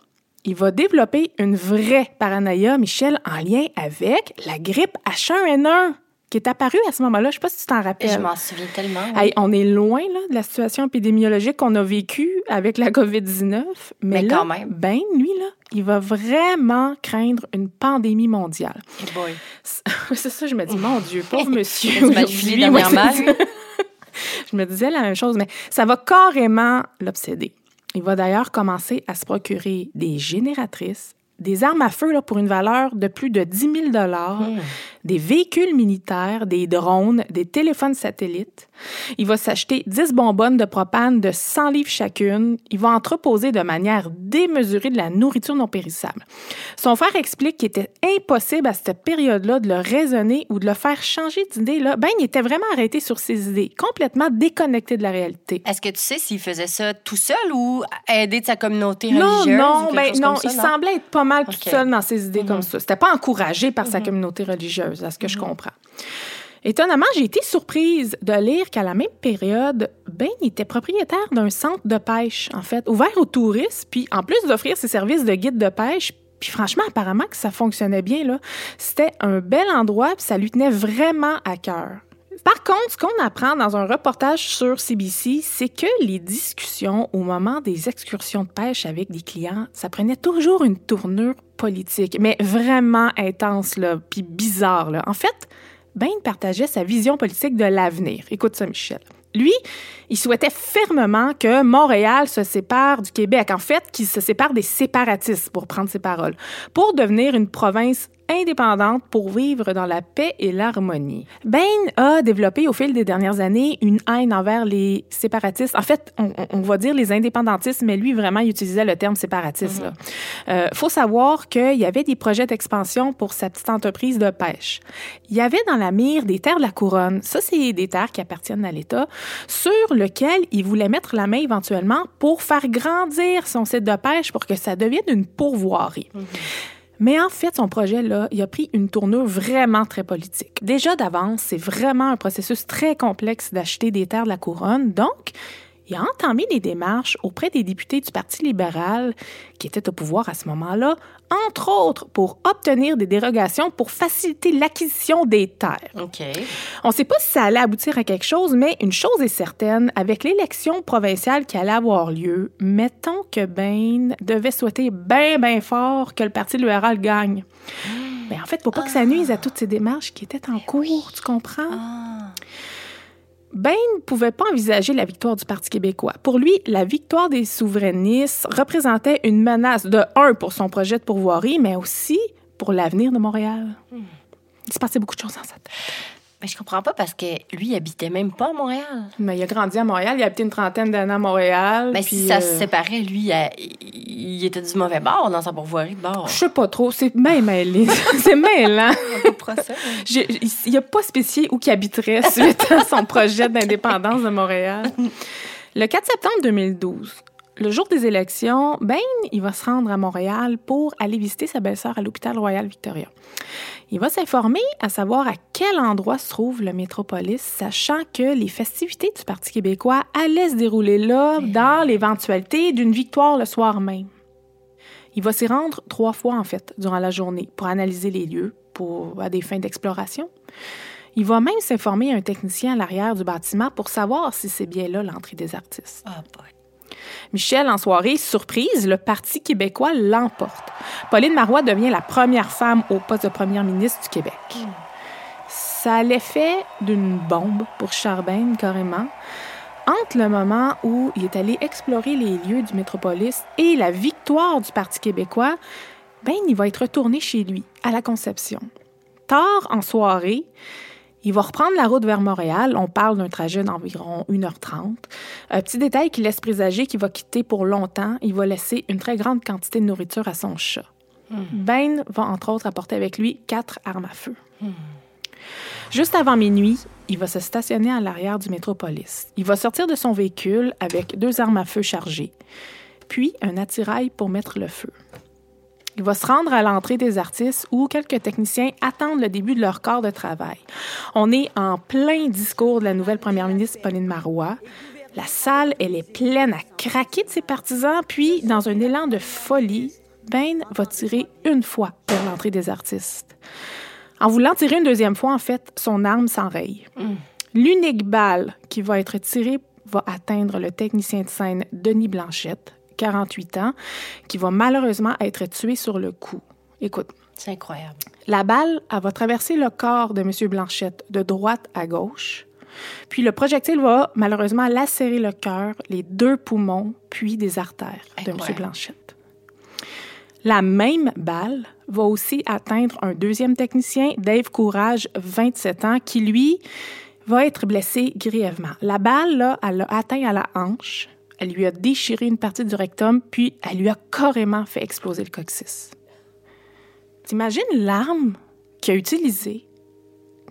il va développer une vraie paranoïa, Michel, en lien avec la grippe H1N1 qui est apparue à ce moment-là. Je sais pas si tu t'en rappelles. Je m'en souviens tellement. oui. Hey, on est loin là, de la situation épidémiologique qu'on a vécue avec la COVID-19. Mais, Mais là, quand même. Ben, lui, là, il va vraiment craindre une pandémie mondiale. Hey boy. C'est ça, je me dis, mon Dieu, pauvre monsieur. Dernièrement. Je me disais la même chose, mais ça va carrément l'obséder. Il va d'ailleurs commencer à se procurer des génératrices, des armes à feu là, pour une valeur de plus de 10 000 Hmm. des véhicules militaires, des drones, des téléphones satellites. Il va s'acheter 10 bonbonnes de propane de 100 livres chacune. Il va entreposer de manière démesurée de la nourriture non périssable. Son frère explique qu'il était impossible à cette période-là de le raisonner ou de le faire changer d'idée. Là. Ben, il était vraiment arrêté sur ses idées, complètement déconnecté de la réalité. Est-ce que tu sais s'il faisait ça tout seul ou aidé de sa communauté Non, religieuse? ou non, quelque ben chose non, comme ça, il semblait être pas mal tout Ok. seul dans ses idées comme Mhm. ça. C'était pas encouragé par sa communauté religieuse, à ce que je comprends. Étonnamment, j'ai été surprise de lire qu'à la même période, Ben était propriétaire d'un centre de pêche, en fait, ouvert aux touristes, puis en plus d'offrir ses services de guide de pêche, puis franchement, apparemment que ça fonctionnait bien, là. C'était un bel endroit, puis ça lui tenait vraiment à cœur. Par contre, ce qu'on apprend dans un reportage sur CBC, c'est que les discussions au moment des excursions de pêche avec des clients, ça prenait toujours une tournure politique, mais vraiment intense, là, puis bizarre. Là. En fait, Ben partageait sa vision politique de l'avenir. Écoute ça, Michel. Lui, il souhaitait fermement que Montréal se sépare du Québec, en fait, qu'il se sépare des séparatistes, pour prendre ses paroles, pour devenir une province indépendante pour vivre dans la paix et l'harmonie. Bain a développé au fil des dernières années une haine envers les séparatistes. En fait, on, va dire les indépendantistes, mais lui, vraiment, il utilisait le terme séparatiste. Euh, faut savoir qu'il y avait des projets d'expansion pour sa petite entreprise de pêche. Il y avait dans la mire des terres de la couronne. Ça, c'est des terres qui appartiennent à l'État, sur lequel il voulait mettre la main éventuellement pour faire grandir son site de pêche pour que ça devienne une pourvoirie. Mais en fait, son projet, là, il a pris une tournure vraiment très politique. Déjà d'avance, c'est vraiment un processus très complexe d'acheter des terres de la couronne. Donc, il a entamé des démarches auprès des députés du Parti libéral qui étaient au pouvoir à ce moment-là, entre autres pour obtenir des dérogations pour faciliter l'acquisition des terres. OK. On ne sait pas si ça allait aboutir à quelque chose, mais une chose est certaine, avec l'élection provinciale qui allait avoir lieu, mettons que Bain devait souhaiter bien, bien fort que le Parti libéral gagne. Mais en fait, pour pas que ça nuise à toutes ces démarches qui étaient en cours, tu comprends? Ah. Bain ne pouvait pas envisager la victoire du Parti québécois. Pour lui, la victoire des souverainistes représentait une menace de un pour son projet de pourvoirie, mais aussi pour l'avenir de Montréal. Il se passait beaucoup de choses dans sa tête. Mais je comprends pas parce que lui, il habitait même pas à Montréal. Mais il a grandi à Montréal, il a habité une trentaine d'années à Montréal. Mais puis, si ça euh, se séparait, lui, il, était du mauvais bord dans sa pourvoirie de bord. Je sais pas trop, c'est bien mêlé. c'est mêlant. Il n'y a pas spécifié où qu'il habiterait suite à son projet d'indépendance de Montréal. Le 4 septembre 2012, le jour des élections, Ben, il va se rendre à Montréal pour aller visiter sa belle-sœur à l'hôpital Royal Victoria. Il va s'informer à savoir à quel endroit se trouve le Métropolis, sachant que les festivités du Parti québécois allaient se dérouler là dans l'éventualité d'une victoire le soir même. Il va s'y rendre trois fois, en fait, durant la journée pour analyser les lieux pour, à des fins d'exploration. Il va même s'informer à un technicien à l'arrière du bâtiment pour savoir si c'est bien là l'entrée des artistes. Ah, boy. Michel, en soirée, surprise, le Parti québécois l'emporte. Pauline Marois devient la première femme au poste de première ministre du Québec. Ça a l'effet d'une bombe pour Charbin, carrément. Entre le moment où il est allé explorer les lieux du Métropolis et la victoire du Parti québécois, ben, il va être retourné chez lui, à la Conception. Tard en soirée, il va reprendre la route vers Montréal. On parle d'un trajet d'environ 1h30. Un petit détail qui laisse présager qu'il va quitter pour longtemps. Il va laisser une très grande quantité de nourriture à son chat. Ben va entre autres apporter avec lui quatre armes à feu. Juste avant minuit, il va se stationner à l'arrière du Métropolis. Il va sortir de son véhicule avec deux armes à feu chargées, puis un attirail pour mettre le feu. Il va se rendre à l'entrée des artistes où quelques techniciens attendent le début de leur corps de travail. On est en plein discours de la nouvelle première ministre Pauline Marois. La salle, elle est pleine à craquer de ses partisans, puis, dans un élan de folie, Ben va tirer une fois vers l'entrée des artistes. En voulant tirer une deuxième fois, en fait, son arme s'enraye. L'unique balle qui va être tirée va atteindre le technicien de scène Denis Blanchette, 48 ans, qui va malheureusement être tué sur le coup. Écoute, C'est incroyable. la balle, elle va traverser le corps de M. Blanchette de droite à gauche. Puis le projectile va malheureusement lacérer le cœur, les deux poumons, puis des artères de M. Blanchette. La même balle va aussi atteindre un deuxième technicien, Dave Courage, 27 ans, qui lui va être blessé grièvement. La balle, là, elle l'a atteint à la hanche, elle lui a déchiré une partie du rectum, puis elle lui a carrément fait exploser le coccyx. T'imagines l'arme qu'il a utilisée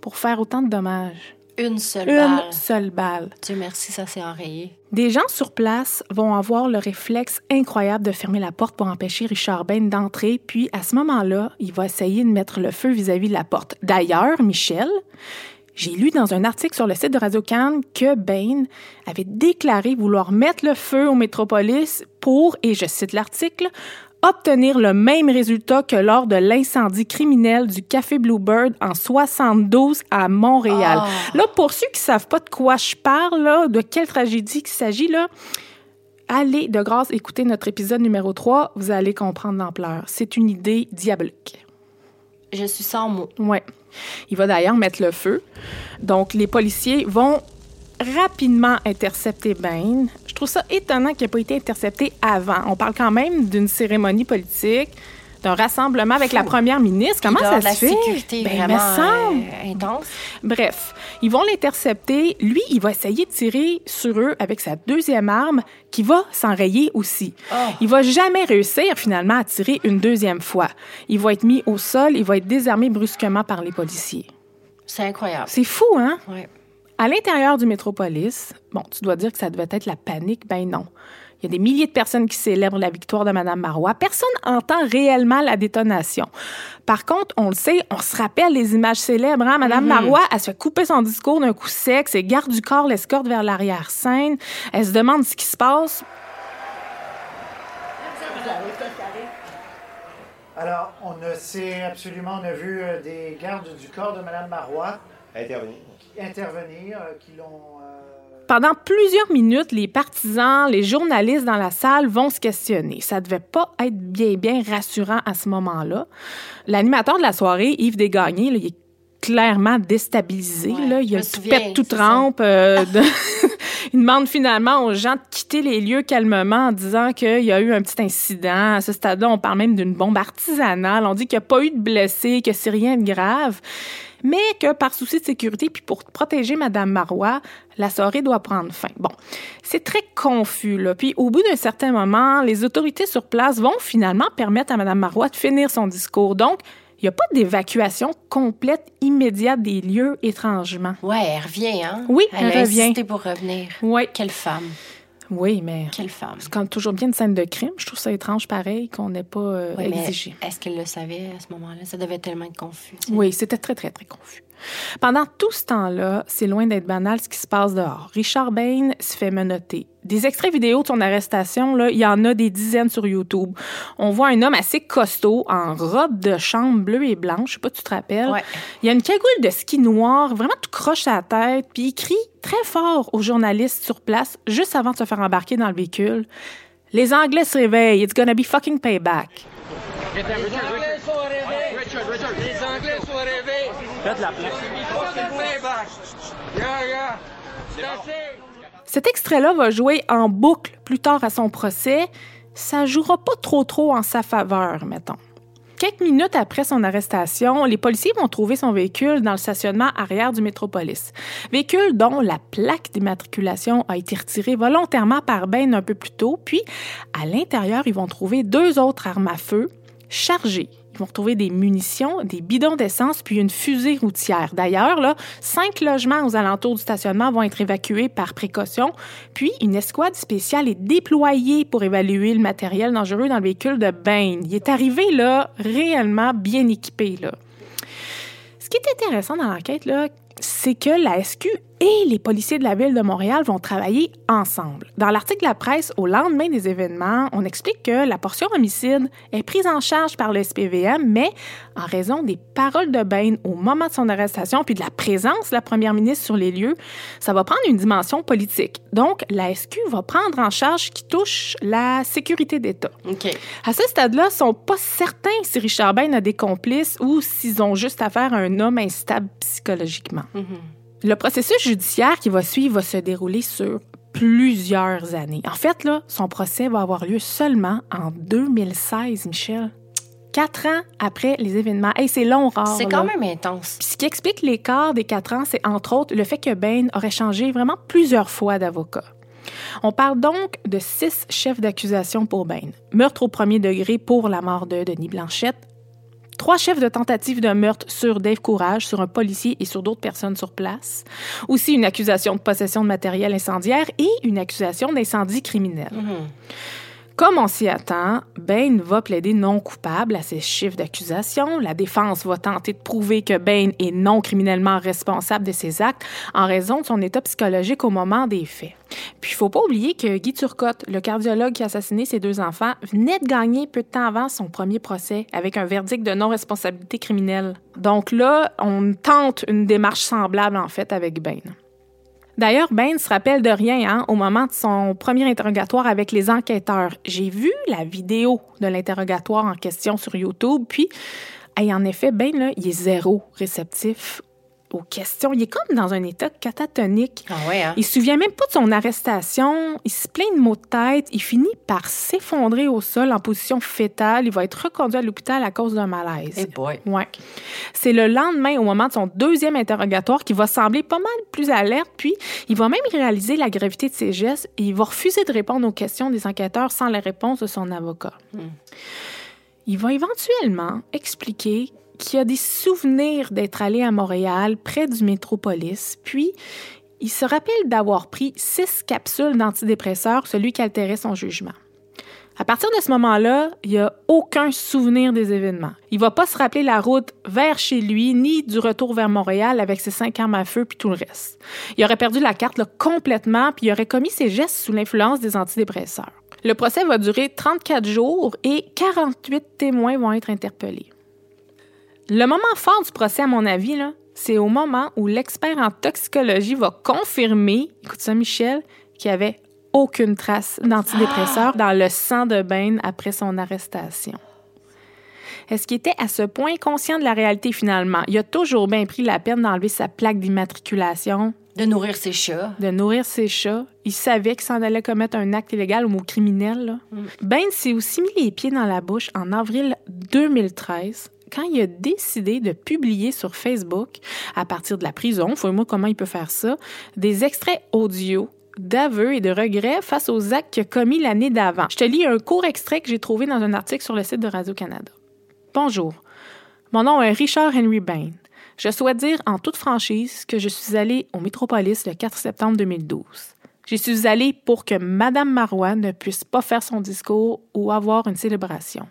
pour faire autant de dommages? Une seule Une balle. seule balle. Dieu merci, ça s'est enrayé. Des gens sur place vont avoir le réflexe incroyable de fermer la porte pour empêcher Richard Bain d'entrer, puis à ce moment-là, il va essayer de mettre le feu vis-à-vis de la porte. D'ailleurs, Michel, j'ai lu dans un article sur le site de Radio Cannes que Bain avait déclaré vouloir mettre le feu au Métropolis pour, et je cite l'article, obtenir le même résultat que lors de l'incendie criminel du Café Bluebird en 72 à Montréal. Là, pour ceux qui savent pas de quoi je parle, là, de quelle tragédie il s'agit, là, allez de grâce écouter notre épisode numéro 3, vous allez comprendre l'ampleur. C'est une idée diabolique. Je suis sans mots. Ouais. Il va d'ailleurs mettre le feu. Donc, les policiers vont rapidement intercepter Bain. Je trouve ça étonnant qu'il n'ait pas été intercepté avant. On parle quand même d'une cérémonie politique, d'un rassemblement avec la première ministre. Comment ça se la fait? sécurité Ben, vraiment me semble. euh, intense. Bref, ils vont l'intercepter. Lui, il va essayer de tirer sur eux avec sa deuxième arme qui va s'enrayer aussi. Il va jamais réussir finalement à tirer une deuxième fois. Il va être mis au sol, il va être désarmé brusquement par les policiers. C'est incroyable. C'est fou, hein? Ouais. À l'intérieur du métropolis, bon, tu dois dire que ça devait être la panique. Ben non. Il y a des milliers de personnes qui célèbrent la victoire de Mme Marois. Personne entend réellement la détonation. Par contre, on le sait, on se rappelle les images célèbres. Hein? Mme Marois, elle se fait couper son discours d'un coup sec. Ses gardes du corps l'escortent vers l'arrière-scène. Elle se demande ce qui se passe. Alors, on ne sait absolument, on a vu euh, des gardes du corps de Mme Marois Intervenir. intervenir, euh, qui l'ont... euh, Pendant plusieurs minutes, les partisans, les journalistes dans la salle vont se questionner. Ça devait pas être bien, bien rassurant à ce moment-là. L'animateur de la soirée, Yves Desgagnés, là, il est clairement déstabilisé. Ouais, là. Il a tout souviens, pète, tout trempe. euh, de- il demande finalement aux gens de quitter les lieux calmement en disant qu'il y a eu un petit incident. À ce stade-là, on parle même d'une bombe artisanale. On dit qu'il n'y a pas eu de blessés, que c'est rien de grave. Mais que par souci de sécurité puis pour protéger Madame Marois, la soirée doit prendre fin. Bon, c'est très confus là. Puis au bout d'un certain moment, les autorités sur place vont finalement permettre à Madame Marois de finir son discours. Donc, il n'y a pas d'évacuation complète immédiate des lieux étrangement. Ouais, elle revient, hein? Oui, elle, elle a revient. pour revenir. Oui. Quelle femme. Oui, mais Quelle femme. c'est quand toujours bien une scène de crime. Je trouve ça étrange pareil qu'on n'ait pas euh, exigé. Est-ce qu'elle le savait à ce moment-là? Ça devait tellement être confus. tu sais. Oui, c'était très, très, très confus. Pendant tout ce temps-là, c'est loin d'être banal ce qui se passe dehors. Richard Bain se fait menotter. Des extraits vidéo de son arrestation, là, il y en a des dizaines sur YouTube. On voit un homme assez costaud, en robe de chambre bleue et blanche, je sais pas si tu te rappelles? Ouais. Il y a une cagoule de ski noir, vraiment tout croche à la tête, puis il crie très fort aux journalistes sur place, juste avant de se faire embarquer dans le véhicule. Les Anglais se réveillent, it's gonna be fucking payback. Les Anglais sont arrivés. Richard, Richard. Les Anglais sont Cet extrait-là va jouer en boucle plus tard à son procès. Ça jouera pas trop trop en sa faveur, mettons. Quelques minutes après son arrestation, les policiers vont trouver son véhicule dans le stationnement arrière du Métropolis. Véhicule dont la plaque d'immatriculation a été retirée volontairement par Bain un peu plus tôt. Puis, à l'intérieur, ils vont trouver deux autres armes à feu chargées. Vont retrouver des munitions, des bidons d'essence, puis une fusée routière. D'ailleurs, là, cinq logements aux alentours du stationnement vont être évacués par précaution, puis une escouade spéciale est déployée pour évaluer le matériel dangereux dans le véhicule de Bain. Il est arrivé là réellement bien équipé là. Ce qui est intéressant dans l'enquête là, c'est que la SQ et les policiers de la ville de Montréal vont travailler ensemble. Dans l'article de la presse au lendemain des événements, on explique que la portion homicide est prise en charge par le SPVM, mais en raison des paroles de Bain au moment de son arrestation puis de la présence de la première ministre sur les lieux, ça va prendre une dimension politique. Donc, la SQ va prendre en charge ce qui touche la sécurité d'État. À ce stade-là, ils sont pas certains si Richard Bain a des complices ou s'ils ont juste affaire à un homme instable psychologiquement. Le processus judiciaire qui va suivre va se dérouler sur plusieurs années. En fait, là, son procès va avoir lieu seulement en 2016, Michel. Quatre ans après les événements. Hey, c'est long, rare. C'est là. quand même intense. Puis ce qui explique l'écart des quatre ans, c'est entre autres le fait que Bain aurait changé vraiment plusieurs fois d'avocat. On parle donc de six chefs d'accusation pour Bain. Meurtre au premier degré pour la mort de Denis Blanchette. Trois chefs de tentative de meurtre sur Dave Courage, sur un policier et sur d'autres personnes sur place. Aussi une accusation de possession de matériel incendiaire et une accusation d'incendie criminel. Comme on s'y attend, Bain va plaider non coupable à ses chiffres d'accusation. La défense va tenter de prouver que Bain est non criminellement responsable de ses actes en raison de son état psychologique au moment des faits. Puis il faut pas oublier que Guy Turcotte, le cardiologue qui a assassiné ses deux enfants, venait de gagner peu de temps avant son premier procès avec un verdict de non-responsabilité criminelle. Donc là, on tente une démarche semblable en fait avec Bain. D'ailleurs, Ben se rappelle de rien hein, au moment de son premier interrogatoire avec les enquêteurs. J'ai vu la vidéo de l'interrogatoire en question sur YouTube, puis hey, en effet, Ben, là, il est zéro réceptif aux questions. Il est comme dans un état catatonique. Ah ouais, hein? Il se souvient même pas de son arrestation. Il se plaint de maux de tête. Il finit par s'effondrer au sol en position fétale. Il va être reconduit à l'hôpital à cause d'un malaise. Boy. Ouais. C'est le lendemain, au moment de son deuxième interrogatoire, qu'il va sembler pas mal plus alerte, puis il va même réaliser la gravité de ses gestes et il va refuser de répondre aux questions des enquêteurs sans la réponse de son avocat. Il va éventuellement expliquer qu'il a des souvenirs d'être allé à Montréal, près du métropolis, puis il se rappelle d'avoir pris six capsules d'antidépresseurs, celui qui altérait son jugement. À partir de ce moment-là, il n'y a aucun souvenir des événements. Il va pas se rappeler la route vers chez lui, ni du retour vers Montréal avec ses cinq armes à feu puis tout le reste. Il aurait perdu la carte complètement, puis il aurait commis ses gestes sous l'influence des antidépresseurs. Le procès va durer 34 jours et 48 témoins vont être interpellés. Le moment fort du procès, à mon avis, là, c'est au moment où l'expert en toxicologie va confirmer, écoute ça, Michel, qu'il y avait aucune trace d'antidépresseur dans le sang de Bain après son arrestation. Est-ce qu'il était à ce point conscient de la réalité finalement? Il a toujours bien pris la peine d'enlever sa plaque d'immatriculation, De nourrir ses chats. de nourrir ses chats. Il savait qu'il s'en allait commettre un acte illégal ou criminel. Là. Ben s'est aussi mis les pieds dans la bouche en avril 2013 quand il a décidé de publier sur Facebook, à partir de la prison, faut-moi comment il peut faire ça, des extraits audio d'aveux et de regrets face aux actes qu'il a commis l'année d'avant. Je te lis un court extrait que j'ai trouvé dans un article sur le site de Radio-Canada. Bonjour. Mon nom est Richard Henry Bain. Je souhaite dire en toute franchise que je suis allé au Métropolis le 4 septembre 2012. J'y suis allé pour que Madame Marois ne puisse pas faire son discours ou avoir une célébration.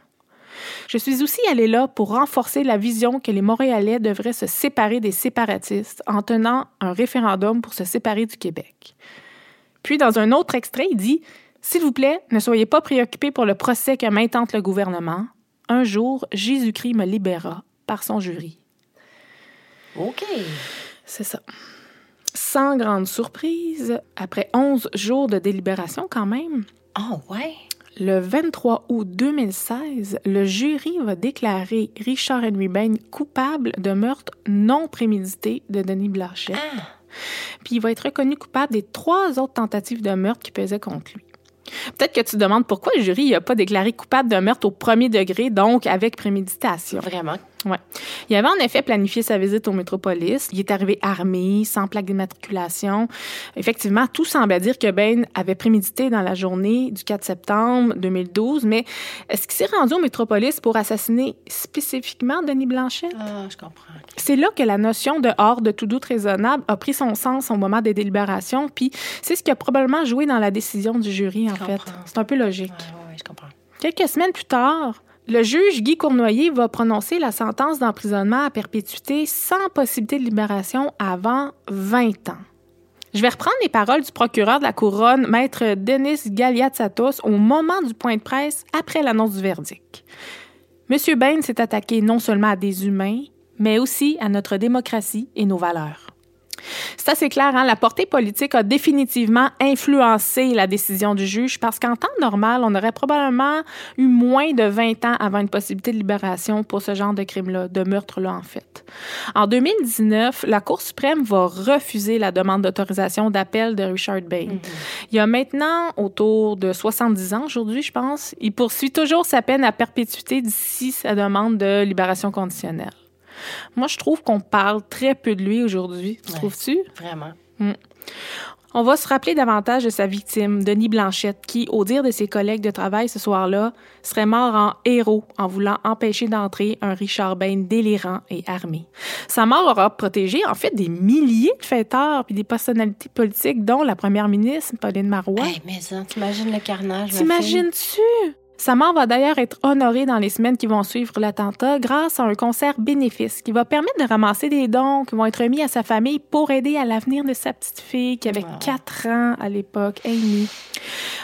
Je suis aussi allé là pour renforcer la vision que les Montréalais devraient se séparer des séparatistes en tenant un référendum pour se séparer du Québec. Puis, dans un autre extrait, il dit S'il vous plaît, ne soyez pas préoccupés pour le procès que m'intente le gouvernement. Un jour, Jésus-Christ me libérera par son jury. OK. C'est ça. Sans grande surprise, après 11 jours de délibération quand même, Oh, ouais? Le 23 août 2016, le jury va déclarer Richard Henry Bain coupable de meurtre non prémédité de Denis Blanchet. Ah. Puis il va être reconnu coupable des trois autres tentatives de meurtre qui pesaient contre lui. Peut-être que tu te demandes pourquoi le jury n'a pas déclaré coupable de meurtre au premier degré, donc avec préméditation. Vraiment? Ouais. Il avait en effet planifié sa visite au Métropolis. Il est arrivé armé, sans plaque d'immatriculation. Effectivement, tout semblait dire que Ben avait prémédité dans la journée du 4 septembre 2012, mais est-ce qu'il s'est rendu au Métropolis pour assassiner spécifiquement Denis Blanchet? Ah, je comprends. C'est là que la notion de hors de tout doute raisonnable a pris son sens au moment des délibérations, puis c'est ce qui a probablement joué dans la décision du jury, en Je fait. C'est un peu logique. Je comprends. Quelques semaines plus tard, le juge Guy Cournoyer va prononcer la sentence d'emprisonnement à perpétuité sans possibilité de libération avant 20 ans. Je vais reprendre les paroles du procureur de la couronne, maître Denis Galiatsatos, au moment du point de presse après l'annonce du verdict. Monsieur Bain s'est attaqué non seulement à des humains, mais aussi à notre démocratie et nos valeurs. C'est assez clair, hein? la portée politique a définitivement influencé la décision du juge parce qu'en temps normal, on aurait probablement eu moins de 20 ans avant une possibilité de libération pour ce genre de crime-là, de meurtre-là en fait. En 2019, la Cour suprême va refuser la demande d'autorisation d'appel de Richard Bain. Il a maintenant autour de 70 ans aujourd'hui, je pense. Il poursuit toujours sa peine à perpétuité d'ici sa demande de libération conditionnelle. Moi, je trouve qu'on parle très peu de lui aujourd'hui. Ouais. Trouves-tu? Vraiment. On va se rappeler davantage de sa victime, Denis Blanchette, qui, au dire de ses collègues de travail ce soir-là, serait mort en héros en voulant empêcher d'entrer un Richard Bain délirant et armé. Sa mort aura protégé, en fait, des milliers de fêteurs puis des personnalités politiques, dont la première ministre, Pauline Marois. Hey, mais ça, t'imagines le carnage. T'imagines-tu? Sa mort va d'ailleurs être honorée dans les semaines qui vont suivre l'attentat grâce à un concert bénéfice qui va permettre de ramasser des dons qui vont être remis à sa famille pour aider à l'avenir de sa petite fille qui avait Wow. 4 ans à l'époque, Amy.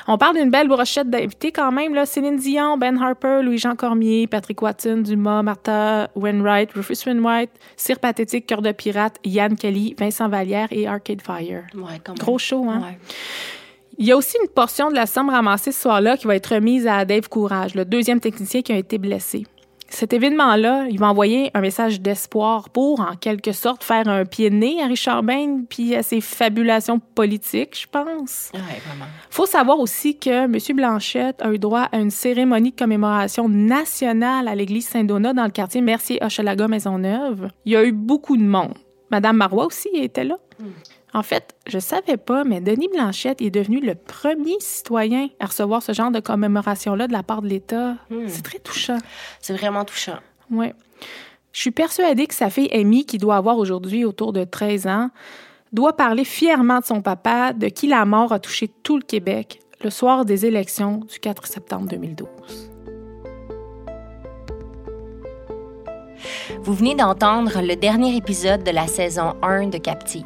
On parle d'une belle brochette d'invités quand même. Là. Céline Dion, Ben Harper, Louis-Jean Cormier, Patrick Watson, Dumas, Martha Wainwright, Rufus Wainwright, Cire Pathétique, Cœur de Pirate, Yann Kelly, Vincent Vallière et Arcade Fire. Ouais. Gros show, hein? Ouais. Il y a aussi une portion de la somme ramassée ce soir-là qui va être remise à Dave Courage, le deuxième technicien qui a été blessé. Cet événement-là, il va envoyer un message d'espoir pour, en quelque sorte, faire un pied de nez à Richard Bain puis à ses fabulations politiques, je pense. Ouais, vraiment. faut savoir aussi que M. Blanchette a eu droit à une cérémonie de commémoration nationale à l'église Saint-Donat dans le quartier Mercier-Hochelaga-Maisonneuve. Il y a eu beaucoup de monde. Madame Marois aussi était là. En fait, je savais pas, mais Denis Blanchette est devenu le premier citoyen à recevoir ce genre de commémoration-là de la part de l'État. C'est très touchant. C'est vraiment touchant. Ouais. Je suis persuadée que sa fille Amy, qui doit avoir aujourd'hui autour de 13 ans, doit parler fièrement de son papa, de qui la mort a touché tout le Québec le soir des élections du 4 septembre 2012. Vous venez d'entendre le dernier épisode de la saison 1 de Captive.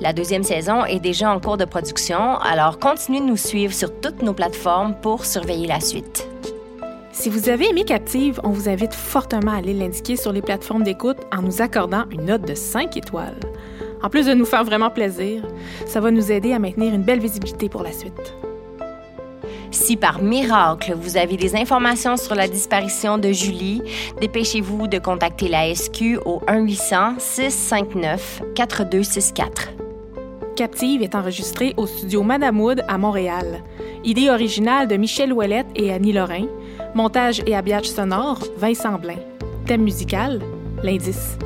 La deuxième saison est déjà en cours de production, alors continuez de nous suivre sur toutes nos plateformes pour surveiller la suite. Si vous avez aimé Captive, on vous invite fortement à aller l'indiquer sur les plateformes d'écoute en nous accordant une note de 5 étoiles. En plus de nous faire vraiment plaisir, ça va nous aider à maintenir une belle visibilité pour la suite. Si par miracle vous avez des informations sur la disparition de Julie, dépêchez-vous de contacter la SQ au 1-800-659-4264. Captive est enregistrée au studio Madame Wood à Montréal. Idée originale de Michel Ouellette et Annie Lorrain. Montage et habillage sonore, Vincent Blain. thème musical, l'indice.